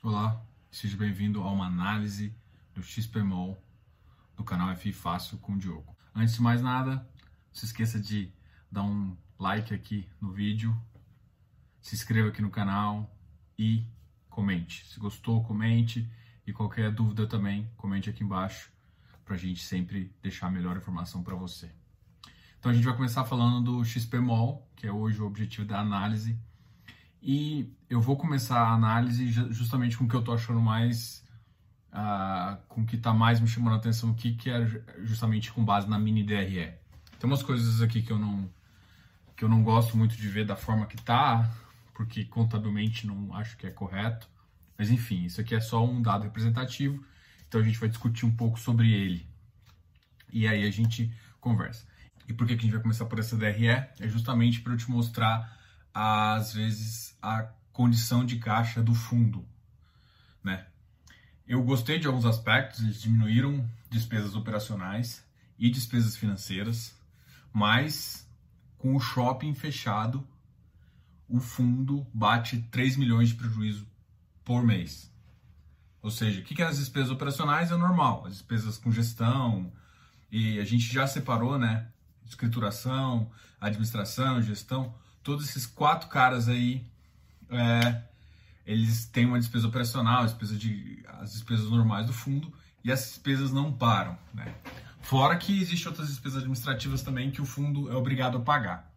Olá, seja bem-vindo a uma análise do XPMOL do canal FI Fácil com o Diogo. Antes de mais nada, não se esqueça de dar um like aqui no vídeo, se inscreva aqui no canal e comente. Se gostou, comente e qualquer dúvida também, comente aqui embaixo para a gente sempre deixar a melhor informação para você. Então a gente vai começar falando do XPMOL, que é hoje o objetivo da análise e eu vou começar a análise justamente com o que eu tô achando mais, uh, com o que tá mais me chamando a atenção aqui, que é justamente com base na mini DRE. Tem umas coisas aqui que eu não, que eu não gosto muito de ver da forma que tá, porque contabilmente não acho que é correto. Mas enfim, isso aqui é só um dado representativo, então a gente vai discutir um pouco sobre ele. E aí a gente conversa. E por que, que a gente vai começar por essa DRE? É justamente para eu te mostrar às vezes a condição de caixa do fundo, né? Eu gostei de alguns aspectos, eles diminuíram despesas operacionais e despesas financeiras, mas com o shopping fechado, o fundo bate 3 milhões de prejuízo por mês. Ou seja, o que é as despesas operacionais? É normal, as despesas com gestão, e a gente já separou, né? Escrituração, administração, gestão todos esses quatro caras aí, é, eles têm uma despesa operacional, despesa de, as despesas normais do fundo, e as despesas não param. Né? Fora que existem outras despesas administrativas também que o fundo é obrigado a pagar.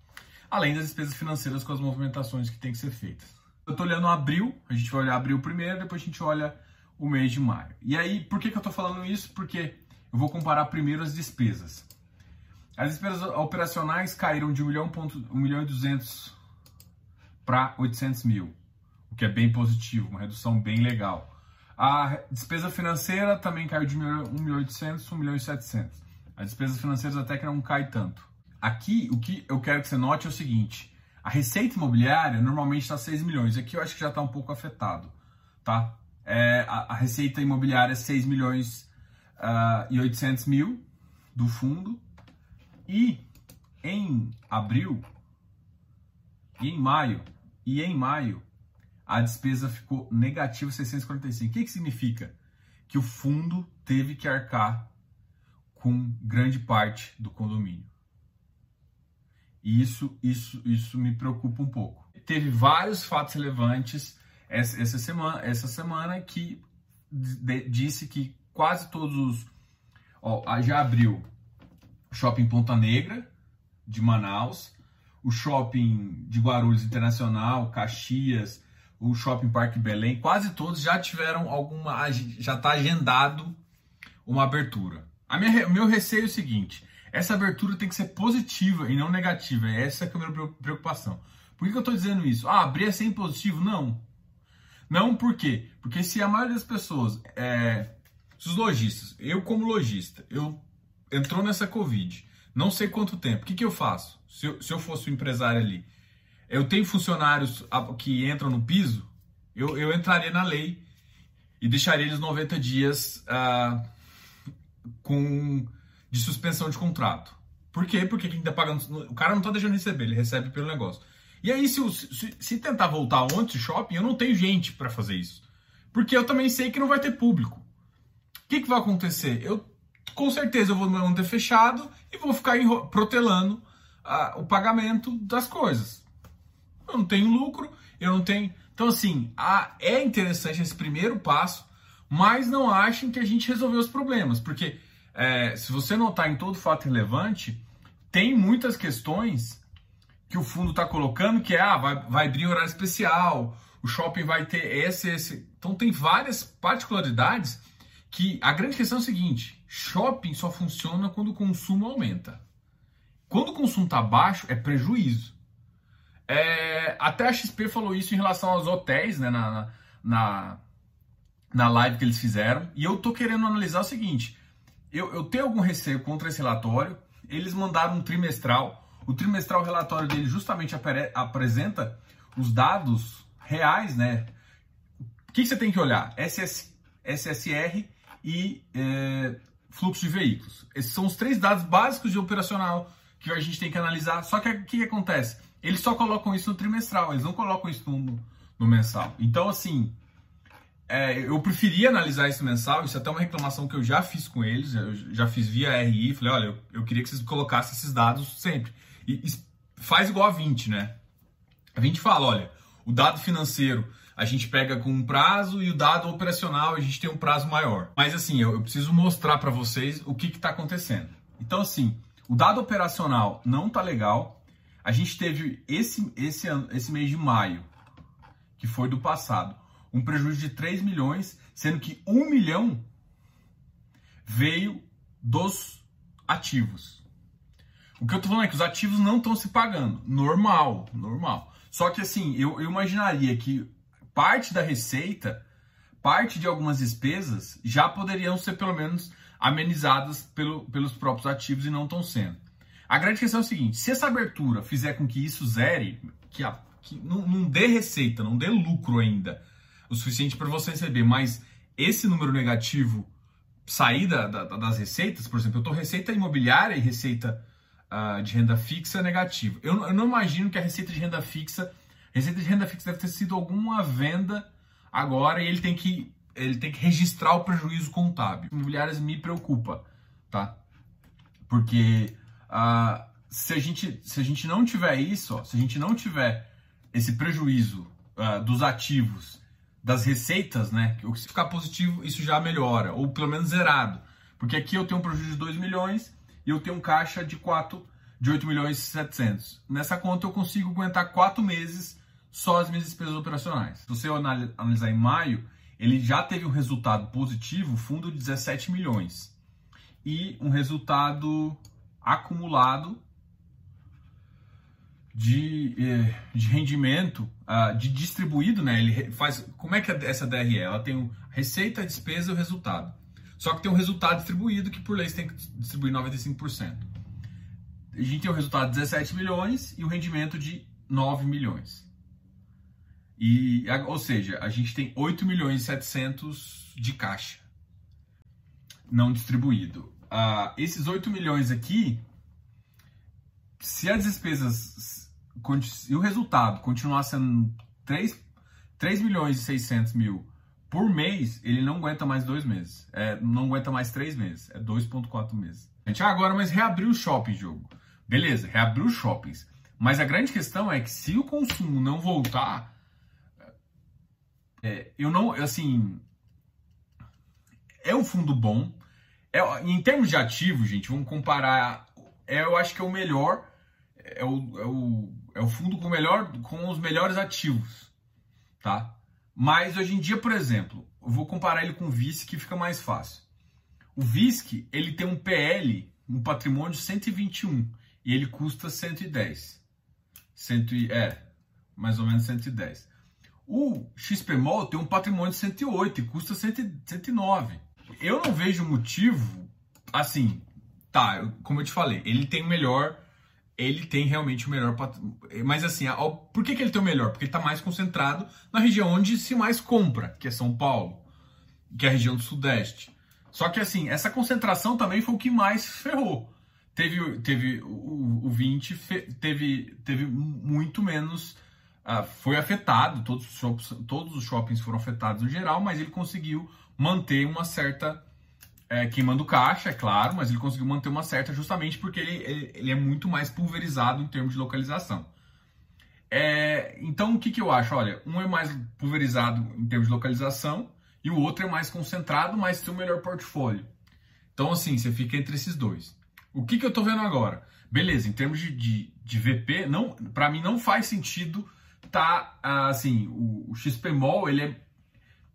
Além das despesas financeiras com as movimentações que têm que ser feitas. Eu estou olhando abril, a gente vai olhar abril primeiro, depois a gente olha o mês de maio. E aí, por que, que eu estou falando isso? Porque eu vou comparar primeiro as despesas. As despesas operacionais caíram de 1 milhão, 1 milhão e 200 para 800 mil, o que é bem positivo, uma redução bem legal. A despesa financeira também caiu de 1 milhão e 800 1 milhão e 700. As despesas financeiras até que não cai tanto. Aqui, o que eu quero que você note é o seguinte, a receita imobiliária normalmente está 6 milhões, aqui eu acho que já está um pouco afetado, tá? É, a, a, receita imobiliária é 6 milhões uh, e 800 mil do fundo, e em abril e em maio e em maio a despesa ficou negativa 645. O que, que significa? Que o fundo teve que arcar com grande parte do condomínio. E isso, isso, isso me preocupa um pouco. Teve vários fatos relevantes essa, essa semana, essa semana que disse que quase todos os. Ó, já abriu Shopping Ponta Negra, de Manaus, o Shopping de Guarulhos Internacional, Caxias, o Shopping Parque Belém, quase todos já tiveram alguma, já está agendado uma abertura. A minha, meu receio é o seguinte, essa abertura tem que ser positiva e não negativa, essa é a minha preocupação. Por que, que eu estou dizendo isso? Ah, abrir é sem positivo? Não. Não por quê? Porque se a maioria das pessoas, é, os lojistas, eu como lojista, eu entrou nessa Covid, não sei quanto tempo, o que, que eu faço? Se eu, se eu fosse um empresário ali, eu tenho funcionários que entram no piso, eu, eu entraria na lei e deixaria eles 90 dias uh, com, de suspensão de contrato. Por quê? Porque quem tá pagando. O cara não tá deixando receber, ele recebe pelo negócio. E aí, se, se, se tentar voltar ontem shopping, eu não tenho gente para fazer isso. Porque eu também sei que não vai ter público. O que, que vai acontecer? Eu com certeza eu vou manter fechado e vou ficar protelando ah, o pagamento das coisas. Eu não tenho lucro, eu não tenho. Então, assim, ah, é interessante esse primeiro passo, mas não achem que a gente resolveu os problemas, porque é, se você notar em todo fato relevante, tem muitas questões que o fundo está colocando que é, ah, vai, vai abrir horário especial, o shopping vai ter esse, esse. Então, tem várias particularidades que a grande questão é o seguinte: shopping só funciona quando o consumo aumenta. Quando o consumo está baixo, é prejuízo. É, até a XP falou isso em relação aos hotéis, né, na, na, na live que eles fizeram. E eu tô querendo analisar o seguinte: eu, eu tenho algum receio contra esse relatório. Eles mandaram um trimestral. O trimestral relatório dele justamente apare, apresenta os dados reais, né? O que, que você tem que olhar? SS, SSR e é, fluxo de veículos. Esses são os três dados básicos de operacional que a gente tem que analisar. Só que o que, que, acontece? Eles só colocam isso no trimestral, eles não colocam isso no, no mensal. Então, assim, é, eu preferia analisar isso mensal, isso é até uma reclamação que eu já fiz com eles, eu já fiz via RI, falei, olha, eu, eu queria que vocês colocassem esses dados sempre. E, e faz igual a 20, né? A 20 fala, olha, o dado financeiro a gente pega com um prazo e o dado operacional a gente tem um prazo maior. Mas assim, eu, eu preciso mostrar para vocês o que está acontecendo. Então assim, o dado operacional não tá legal. A gente teve esse, esse, esse mês de maio, que foi do passado, um prejuízo de 3 milhões, sendo que 1 milhão veio dos ativos. O que eu tô falando é que os ativos não estão se pagando. Normal, normal. Só que assim, eu, eu imaginaria que parte da receita, parte de algumas despesas já poderiam ser pelo menos amenizadas pelo, pelos próprios ativos e não estão sendo. A grande questão é o seguinte: se essa abertura fizer com que isso zere, que, a, que não, não dê receita, não dê lucro ainda, o suficiente para você receber, mas esse número negativo sair da, da, das receitas, por exemplo, eu estou receita imobiliária e receita uh, de renda fixa negativa. Eu, eu, não imagino que a receita de renda fixa, receita de renda fixa deve ter sido alguma venda agora e ele tem que ele tem que registrar o prejuízo contábil. Imobiliárias me preocupa, tá? Porque uh, se a gente se a gente não tiver isso, ó, se a gente não tiver esse prejuízo uh, dos ativos das receitas, né? Que se ficar positivo, isso já melhora, ou pelo menos zerado. Porque aqui eu tenho um prejuízo de 2 milhões e eu tenho um caixa de 4 de 8 milhões e 700. Nessa conta eu consigo aguentar 4 meses só as minhas despesas operacionais. Se você analisar em maio, ele já teve um resultado positivo, fundo de 17 milhões. E um resultado acumulado de, eh, de rendimento uh, de distribuído, né? Ele faz como é que é essa DRE? Ela tem receita, despesa e o resultado. Só que tem um resultado distribuído que por lei você tem que distribuir 95%. A gente tem o resultado de 17 milhões e o rendimento de 9 milhões. E, ou seja, a gente tem 8 milhões e 700 de caixa não distribuído. Uh, esses 8 milhões aqui, se as despesas e o resultado continuar sendo 3, 3 milhões e 600 mil por mês, ele não aguenta mais dois meses. É, não aguenta mais três meses. É 2,4 meses. Gente, agora, mas reabriu o shopping, jogo. Beleza, reabriu os shoppings. Mas a grande questão é que se o consumo não voltar, é, eu não, assim, é um fundo bom. É, em termos de ativo, gente, vamos comparar. É, eu acho que é o melhor. É o, é o é o fundo com, melhor, com os melhores ativos, tá? Mas hoje em dia, por exemplo, eu vou comparar ele com o VISC que fica mais fácil. O VISC, ele tem um PL, um patrimônio de 121 e ele custa 110. Cento, é, mais ou menos 110. O XPMOL tem um patrimônio de 108 e custa 109. Eu não vejo motivo, assim, tá, como eu te falei, ele tem o melhor ele tem realmente o melhor. Mas assim, por que, que ele tem o melhor? Porque ele está mais concentrado na região onde se mais compra, que é São Paulo, que é a região do Sudeste. Só que assim, essa concentração também foi o que mais ferrou. Teve, teve o, o 20 teve, teve muito menos. Uh, foi afetado, todos os, todos os shoppings foram afetados no geral, mas ele conseguiu manter uma certa é, queimando caixa, é claro, mas ele conseguiu manter uma certa justamente porque ele, ele, ele é muito mais pulverizado em termos de localização. É, então, o que, que eu acho? Olha, um é mais pulverizado em termos de localização e o outro é mais concentrado, mas tem um melhor portfólio. Então, assim, você fica entre esses dois. O que, que eu estou vendo agora? Beleza, em termos de, de, de VP, não, para mim não faz sentido tá assim, o, o XPMOL ele é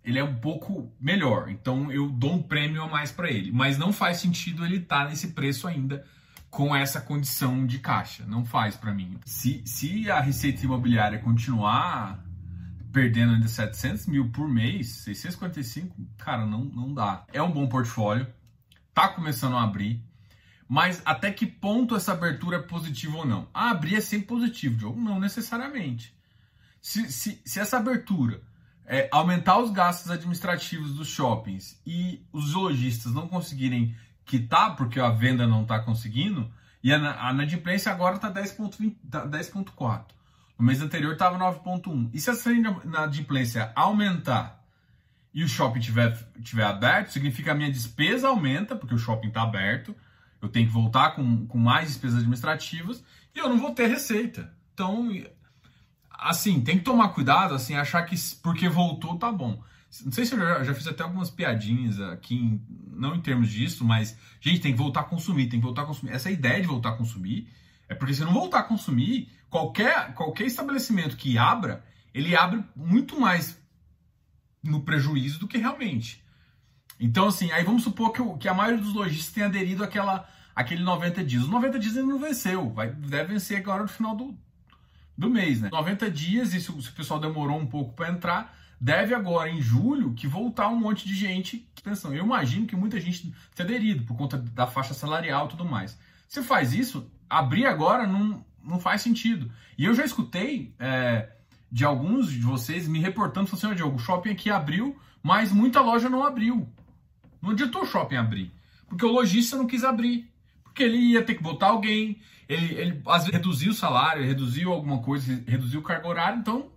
ele é um pouco melhor. Então eu dou um prêmio a mais para ele. Mas não faz sentido ele estar tá nesse preço ainda com essa condição de caixa. Não faz para mim. Se, se a receita imobiliária continuar perdendo ainda 700 mil por mês, 645, cara, não, não dá. É um bom portfólio, tá começando a abrir, mas até que ponto essa abertura é positiva ou não? A abrir é sempre positivo, Diogo? Não necessariamente. Se, se, se essa abertura é, aumentar os gastos administrativos dos shoppings e os lojistas não conseguirem quitar porque a venda não está conseguindo, e a, inadimplência agora está 10,4. Tá no mês anterior estava 9,1. E se essa inadimplência aumentar e o shopping tiver, tiver aberto, significa que a minha despesa aumenta, porque o shopping está aberto, eu tenho que voltar com, com mais despesas administrativas e eu não vou ter receita. Então, assim, tem que tomar cuidado, assim, achar que porque voltou tá bom. Não sei se eu já, já fiz até algumas piadinhas aqui, em, não em termos disso, mas, gente, tem que voltar a consumir, tem que voltar a consumir. Essa ideia de voltar a consumir é porque se não voltar a consumir, qualquer, qualquer estabelecimento que abra, ele abre muito mais no prejuízo do que realmente. Então, assim, aí vamos supor que, que a maioria dos lojistas tenha aderido àquela, àquele 90 dias. Os 90 dias ele não venceu, vai, deve vencer agora no final do, do mês, né? 90 dias, e se, o pessoal demorou um pouco para entrar, deve agora, em julho, que voltar um monte de gente pensando. Eu imagino que muita gente tenha aderido por conta da faixa salarial e tudo mais. Se faz isso, abrir agora não, não faz sentido. E eu já escutei é, de alguns de vocês me reportando, falando assim, oh, Diogo, o shopping aqui abriu, mas muita loja não abriu. Não adiantou o shopping abrir, porque o lojista não quis abrir. Porque ele ia ter que botar alguém, ele, ele às vezes reduziu o salário, reduziu alguma coisa, reduziu o cargo horário, então...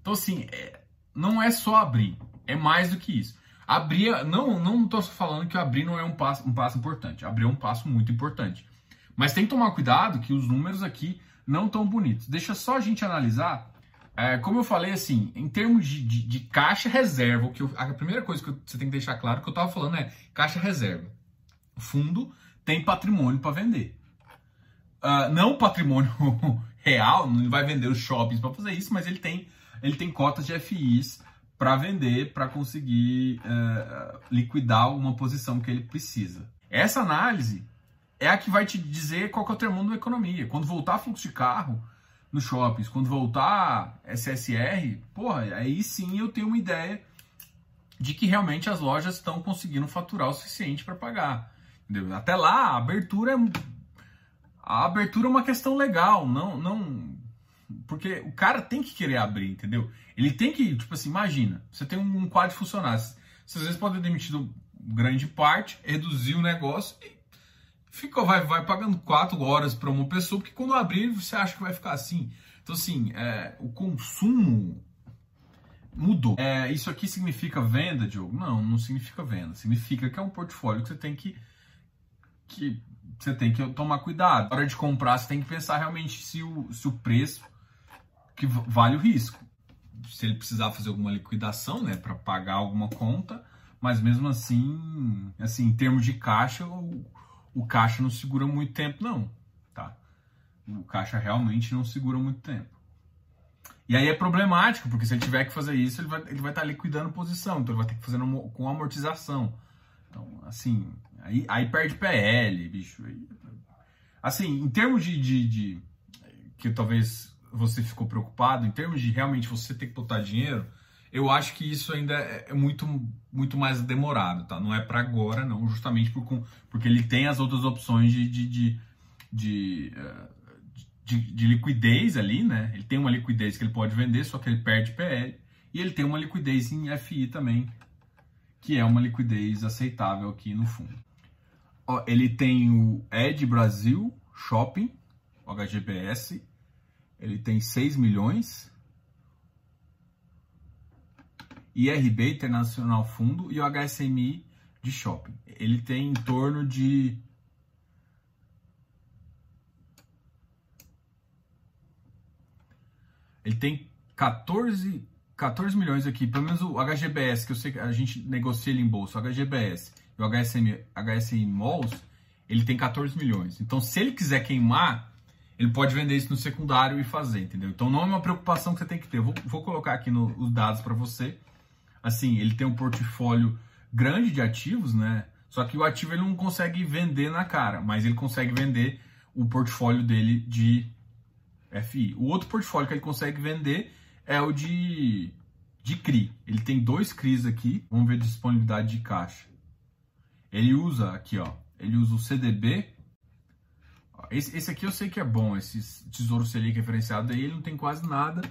Então, assim, é, não é só abrir, é mais do que isso. Abrir, não não estou falando que abrir não é um passo, um passo importante. Abrir é um passo muito importante. Mas tem que tomar cuidado que os números aqui não estão bonitos. Deixa só a gente analisar é, como eu falei, assim, em termos de, de, de caixa reserva, que eu, a primeira coisa que você tem que deixar claro que eu estava falando é caixa reserva. Fundo tem patrimônio para vender. Uh, não patrimônio real, não vai vender os shoppings para fazer isso, mas ele tem, ele tem cotas de FIs para vender, para conseguir uh, liquidar uma posição que ele precisa. Essa análise é a que vai te dizer qual que é o termômetro da economia. Quando voltar fluxo de carro, nos shoppings, quando voltar SSR, porra, aí sim eu tenho uma ideia de que realmente as lojas estão conseguindo faturar o suficiente para pagar. Entendeu? Até lá, a abertura é a abertura é uma questão legal, não não porque o cara tem que querer abrir, entendeu? Ele tem que, tipo assim, imagina, você tem um quadro de funcionários, você às vezes pode ter demitido grande parte, reduzir o negócio e ficou, vai, vai pagando quatro horas para uma pessoa, porque quando abrir você acha que vai ficar assim. Então, assim, é, o consumo mudou. É, isso aqui significa venda, Diogo? Não, não significa venda. Significa que é um portfólio que você tem que, que você tem que tomar cuidado. Na hora de comprar, você tem que pensar realmente se o, se o preço que vale o risco. Se ele precisar fazer alguma liquidação, né, para pagar alguma conta, mas mesmo assim, assim, em termos de caixa, o, o caixa não segura muito tempo, não. Tá? O caixa realmente não segura muito tempo. E aí é problemático, porque se ele tiver que fazer isso, ele vai, ele vai estar tá liquidando posição, então ele vai ter que fazer com amortização. Então, assim, aí, aí perde PL, bicho. Assim, em termos de, de, de, que talvez você ficou preocupado, em termos de realmente você ter que botar dinheiro, eu acho que isso ainda é, é muito, muito mais demorado, tá? Não é para agora, não, justamente por, porque ele tem as outras opções de, de, de, de, eh, de, de liquidez ali, né? Ele tem uma liquidez que ele pode vender, só que ele perde PL. E ele tem uma liquidez em FI também, que é uma liquidez aceitável aqui no fundo. Ele tem o Ed Brasil Shopping, HGBS, ele tem 6 milhões. IRB Internacional Fundo e o HSMI de Shopping. Ele tem em torno de ele tem 14, 14 milhões aqui, pelo menos o HGBS, que eu sei que a gente negocia ele em bolsa, o HGBS e o HSM, HSM Malls, ele tem 14 milhões. Então, se ele quiser queimar, ele pode vender isso no secundário e fazer, entendeu? Então, não é uma preocupação que você tem que ter. Vou, vou colocar aqui no, os dados para você assim, ele tem um portfólio grande de ativos, né? Só que o ativo ele não consegue vender na cara, mas ele consegue vender o portfólio dele de FI. O outro portfólio que ele consegue vender é o de, de CRI. Ele tem dois CRIs aqui. Vamos ver disponibilidade de caixa. Ele usa aqui, ó. Ele usa o CDB. Esse, esse aqui eu sei que é bom, esse Tesouro Selic referenciado aí, ele não tem quase nada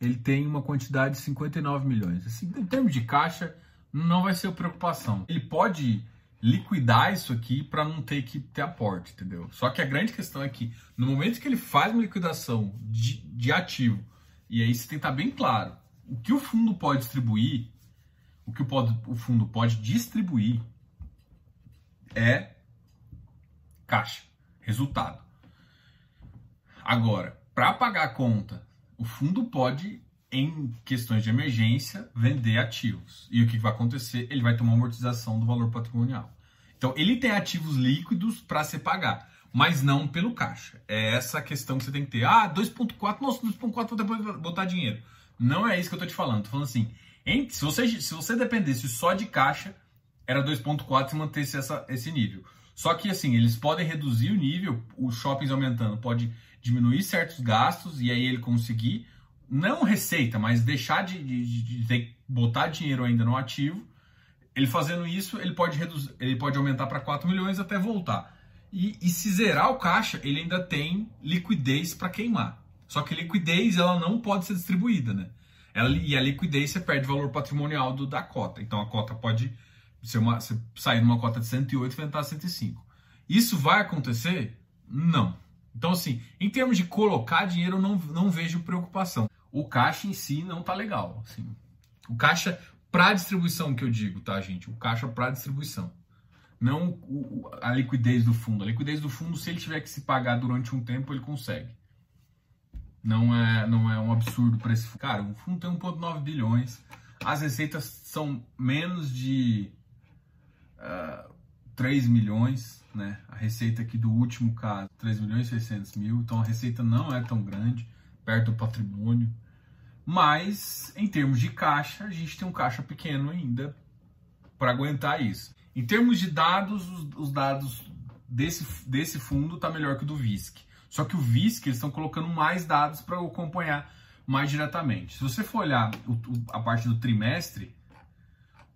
ele tem uma quantidade de 59 milhões. Assim, em termos de caixa, não vai ser preocupação. Ele pode liquidar isso aqui para não ter que ter aporte, entendeu? Só que a grande questão é que no momento que ele faz uma liquidação de, de ativo, e aí você tem que estar bem claro, o que o fundo pode distribuir, o que o, pode, o fundo pode distribuir é caixa, resultado. Agora, para pagar a conta, o fundo pode, em questões de emergência, vender ativos. E o que vai acontecer? Ele vai uma amortização do valor patrimonial. Então, ele tem ativos líquidos para se pagar, mas não pelo caixa. É essa questão que você tem que ter. Ah, 2,4, nossa, 2,4 vou depois botar dinheiro. Não é isso que eu estou te falando. Estou falando assim, se, você, se você dependesse só de caixa, era 2,4 se mantesse essa, esse nível. Só que assim, eles podem reduzir o nível, os shoppings aumentando, pode diminuir certos gastos e aí ele conseguir, não receita, mas deixar de, de, de ter, botar dinheiro ainda no ativo. Ele fazendo isso, ele pode, reduzir, ele pode aumentar para 4 milhões até voltar. E, e, se zerar o caixa, ele ainda tem liquidez para queimar. Só que liquidez ela não pode ser distribuída, né? Ela, e a liquidez você perde valor patrimonial do, da cota. Então a cota pode ser uma, você sair numa cota de 108 e entrar 105. Isso vai acontecer? Não. Então, assim, em termos de colocar dinheiro, eu não, não vejo preocupação. O caixa em si não tá legal. Assim. O caixa para distribuição que eu digo, tá, gente? O caixa para distribuição. Não o, a liquidez do fundo. A liquidez do fundo, se ele tiver que se pagar durante um tempo, ele consegue. Não é, não é um absurdo para esse Cara, o fundo tem 1,9 bilhões. As receitas são menos de uh, ah, 3 milhões, né? A receita aqui do último caso, 3 milhões e 600 mil. Então a receita não é tão grande, perto do patrimônio. Mas, em termos de caixa, a gente tem um caixa pequeno ainda para aguentar isso. Em termos de dados, os, os dados desse, desse fundo está melhor que o do VISC. Só que o VISC, eles estão colocando mais dados para acompanhar mais diretamente. Se você for olhar o, a parte do trimestre,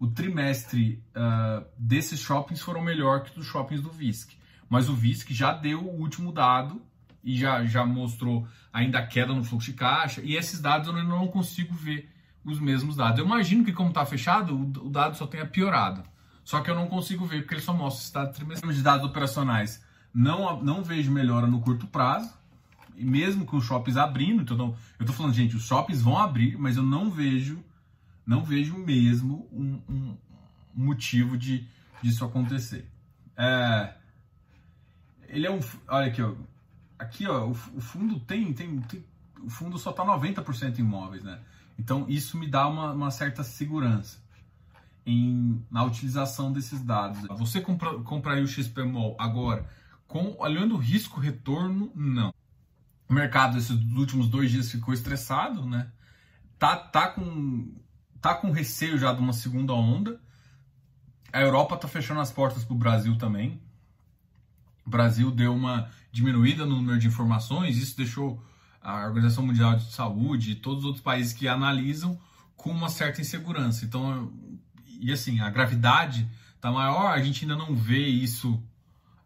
o trimestre uh, desses shoppings foram melhor que dos shoppings do VISC. Mas o VISC já deu o último dado e já, já mostrou ainda a queda no fluxo de caixa. E esses dados eu não consigo ver os mesmos dados. Eu imagino que, como está fechado, o, o, dado só tenha piorado. Só que eu não consigo ver porque ele só mostra esse dado trimestral de dados operacionais. Não, não vejo melhora no curto prazo. E mesmo com os shoppings abrindo, então eu estou falando, gente, os shoppings vão abrir, mas eu não vejo não vejo mesmo um, um motivo de disso acontecer. É, ele é um, olha aqui, ó, aqui ó, o, o fundo tem, tem, tem, o fundo só está 90% em imóveis, né? Então isso me dá uma, uma certa segurança em, na utilização desses dados. Você compra, compraria o XPMOL agora, com, olhando o risco-retorno, não. O mercado esses últimos dois dias ficou estressado, né? Tá, tá com tá com receio já de uma segunda onda. A Europa tá fechando as portas para o Brasil também. O Brasil deu uma diminuída no número de informações, isso deixou a Organização Mundial de Saúde e todos os outros países que analisam com uma certa insegurança. Então, e assim, a gravidade tá maior, a gente ainda não vê isso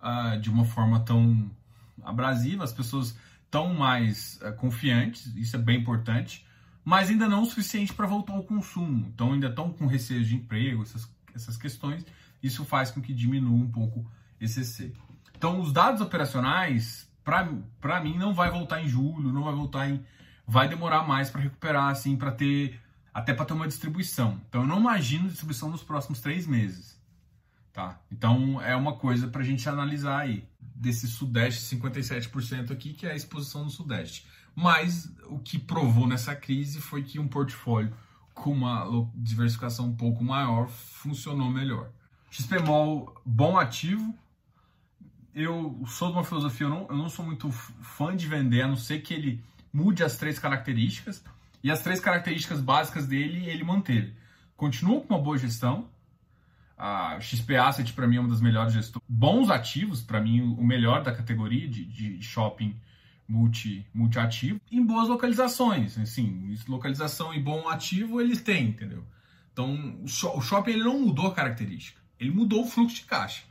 uh, de uma forma tão abrasiva, as pessoas estão mais uh, confiantes, isso é bem importante mas ainda não o suficiente para voltar ao consumo. Então ainda estão com receio de emprego, essas, essas questões. Isso faz com que diminua um pouco esse C. Então os dados operacionais, para mim, não vai voltar em julho, não vai voltar em. Vai demorar mais para recuperar, assim, para ter. Até para ter uma distribuição. Então eu não imagino distribuição nos próximos três meses. Tá? Então é uma coisa para a gente analisar aí. Desse Sudeste, 57% aqui, que é a exposição no Sudeste. Mas o que provou nessa crise foi que um portfólio com uma diversificação um pouco maior funcionou melhor. XPMOL, bom ativo. Eu sou de uma filosofia, eu não, eu não sou muito fã de vender, a não ser que ele mude as três características. E as três características básicas dele, ele manteve. Continua com uma boa gestão. A XP Asset, para mim, é uma das melhores gestoras. Bons ativos, para mim, o melhor da categoria de, de shopping multi, multiativo em boas localizações. Assim, localização e bom ativo ele tem, entendeu? Então, o shopping ele não mudou a característica, ele mudou o fluxo de caixa.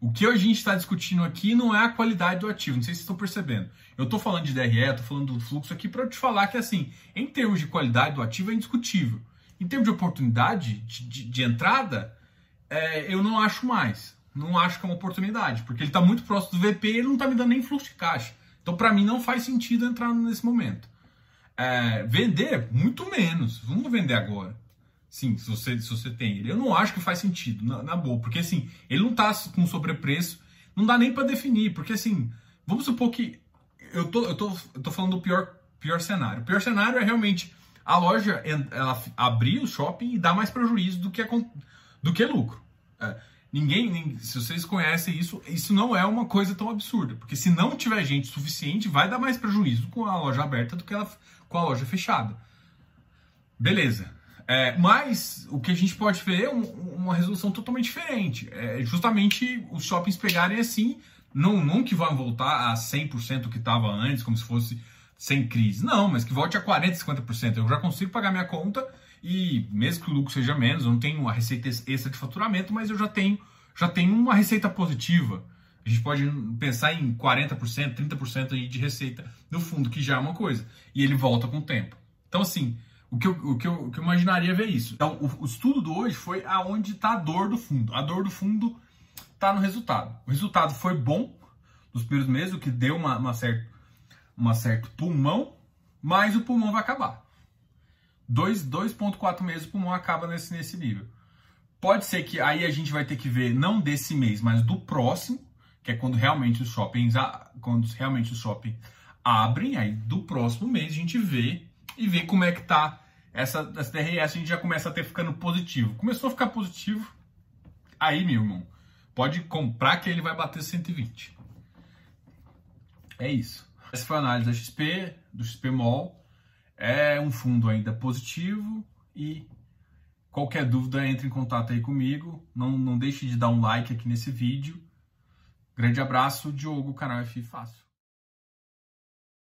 O que a gente está discutindo aqui não é a qualidade do ativo, não sei se estão percebendo. Eu estou falando de DRE, estou falando do fluxo aqui para te falar que, assim, em termos de qualidade do ativo é indiscutível. Em termos de oportunidade de, de, de entrada, é, eu não acho mais. Não acho que é uma oportunidade, porque ele está muito próximo do VP e ele não está me dando nem fluxo de caixa. Então, para mim, não faz sentido entrar nesse momento. É, vender, muito menos. Vamos vender agora. Sim, se você, se você tem ele. Eu não acho que faz sentido, na, na boa, porque assim, ele não tá com sobrepreço, não dá nem para definir, porque assim, vamos supor que eu tô, eu tô, eu tô falando do pior, pior cenário. O pior cenário é realmente a loja ela abrir o shopping e dar mais prejuízo do que, do que lucro. É, ninguém, nem, se vocês conhecem isso, isso não é uma coisa tão absurda, porque se não tiver gente suficiente, vai dar mais prejuízo com a loja aberta do que ela, com a loja fechada. Beleza. É, mas o que a gente pode ver é um, uma resolução totalmente diferente. É justamente os shoppings pegarem assim, não, não que vão voltar a 100% que estava antes, como se fosse sem crise. Não, mas que volte a 40%, 50%. Eu já consigo pagar minha conta e mesmo que o lucro seja menos, eu não tenho uma receita extra de faturamento, mas eu já tenho, já tenho uma receita positiva. A gente pode pensar em 40%, 30% aí de receita no fundo, que já é uma coisa. E ele volta com o tempo. Então, assim, o que eu, o que eu, o que eu imaginaria ver isso. Então, o, o estudo de hoje foi aonde está a dor do fundo. A dor do fundo está no resultado. O resultado foi bom nos primeiros meses, o que deu uma, uma certa uma certo pulmão, mas o pulmão vai acabar. 2,4 meses o pulmão acaba nesse, nesse nível. Pode ser que aí a gente vai ter que ver, não desse mês, mas do próximo, que é quando realmente os shoppings, quando realmente os shoppings abrem, aí do próximo mês a gente vê e vê como é que tá essa, essa DRS, a gente já começa a ter ficando positivo. Começou a ficar positivo, aí, meu irmão, pode comprar que ele vai bater 120. É isso. Essa foi a análise da XP, do XPMOL. É um fundo ainda positivo e qualquer dúvida entre em contato aí comigo. Não, não deixe de dar um like aqui nesse vídeo. Grande abraço, Diogo, canal F Fácil.